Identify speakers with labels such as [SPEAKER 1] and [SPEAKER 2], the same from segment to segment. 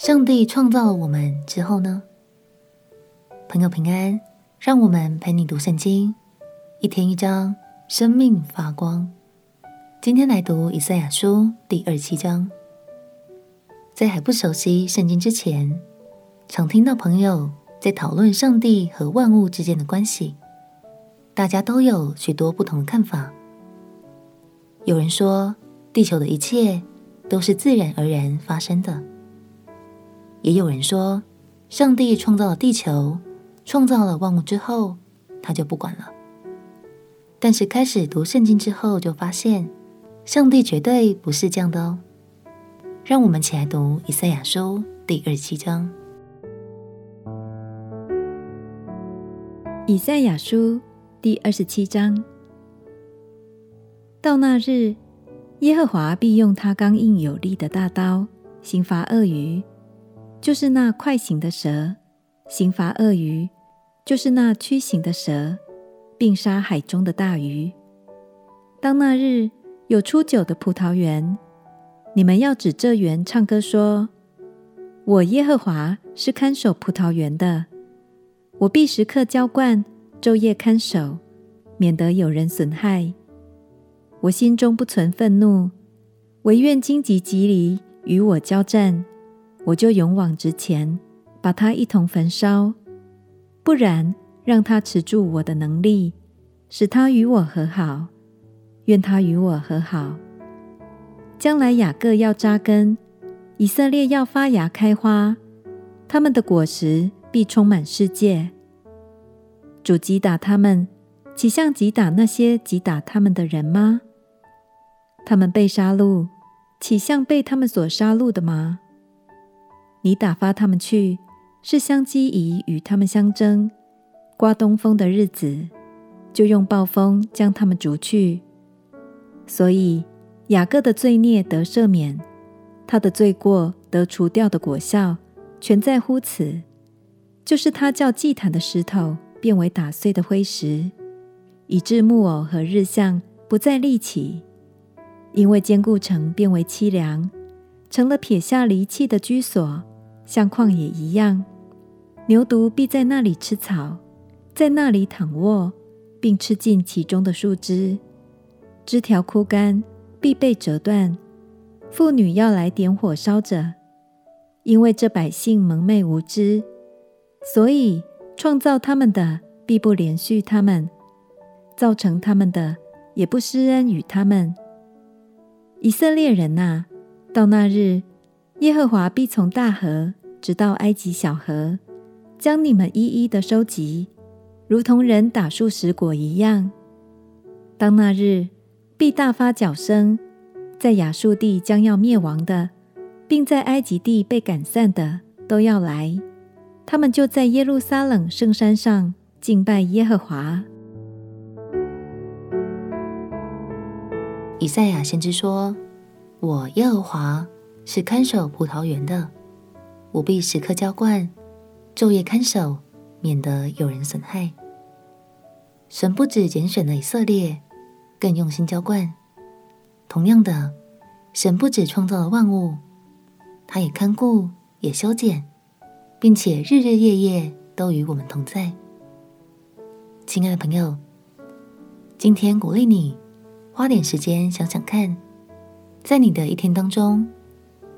[SPEAKER 1] 上帝创造了我们之后呢？朋友平安，让我们陪你读圣经，一天一章，生命发光。今天来读以赛亚书第二七章。在还不熟悉圣经之前，常听到朋友在讨论上帝和万物之间的关系，大家都有许多不同的看法。有人说，地球的一切都是自然而然发生的；也有人说，上帝创造了地球，创造了万物之后，他就不管了。但是开始读圣经之后，就发现上帝绝对不是这样的哦。让我们起来读以赛亚书第二十七章。
[SPEAKER 2] 以赛亚书第二十七章。到那日，耶和华必用他刚硬有力的大刀刑罚鳄鱼，就是那快行的蛇；刑罚鳄鱼，就是那屈行的蛇，并杀海中的大鱼。当那日有出九的葡萄园，你们要指这园唱歌说：“我耶和华是看守葡萄园的，我必时刻浇灌，昼夜看守，免得有人损害。”我心中不存愤怒，唯愿荆棘蒺藜与我交战，我就勇往直前，把它一同焚烧；不然，让他持住我的能力，使他与我和好。愿他与我和好。将来雅各要扎根，以色列要发芽开花，他们的果实必充满世界。主击打他们，岂像击打那些击打他们的人吗？他们被杀戮，岂像被他们所杀戮的吗？你打发他们去，是香积贻与他们相争。刮东风的日子，就用暴风将他们逐去。所以雅各的罪孽得赦免，他的罪过得除掉的果效，全在乎此，就是他叫祭坛的石头变为打碎的灰石，以致木偶和日像不再立起。因为坚固城变为凄凉，成了撇下离弃的居所，像旷野一样。牛犊必在那里吃草，在那里躺卧，并吃尽其中的树枝。枝条枯干，必被折断。妇女要来点火烧着，因为这百姓蒙昧无知，所以创造他们的必不怜恤他们，造成他们的也不施恩与他们。以色列人呐、到那日，耶和华必从大河直到埃及小河，将你们一一的收集，如同人打树拾果一样。当那日，必大发角声，在亚述地将要灭亡的，并在埃及地被赶散的，都要来。他们就在耶路撒冷圣山上敬拜耶和华。
[SPEAKER 1] 以赛亚先知说：“我耶和华是看守葡萄园的，我必时刻浇灌，昼夜看守，免得有人损害。”神不只拣选了以色列，更用心浇灌。同样的，神不只创造了万物，他也看顾，也修剪，并且日日夜夜都与我们同在。亲爱的朋友，今天鼓励你。花点时间想想看，在你的一天当中，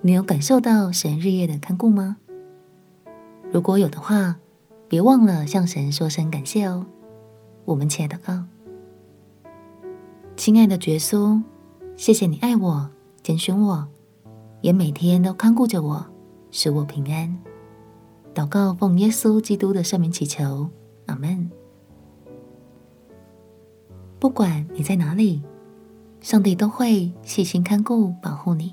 [SPEAKER 1] 你有感受到神日夜的看顾吗？如果有的话，别忘了向神说声感谢哦。我们起来祷告，亲爱的耶稣，谢谢你爱我、拣选我，也每天都看顾着我，使我平安。祷告奉耶稣基督的圣名祈求，阿门。不管你在哪里。上帝都会细心看顾、保护你，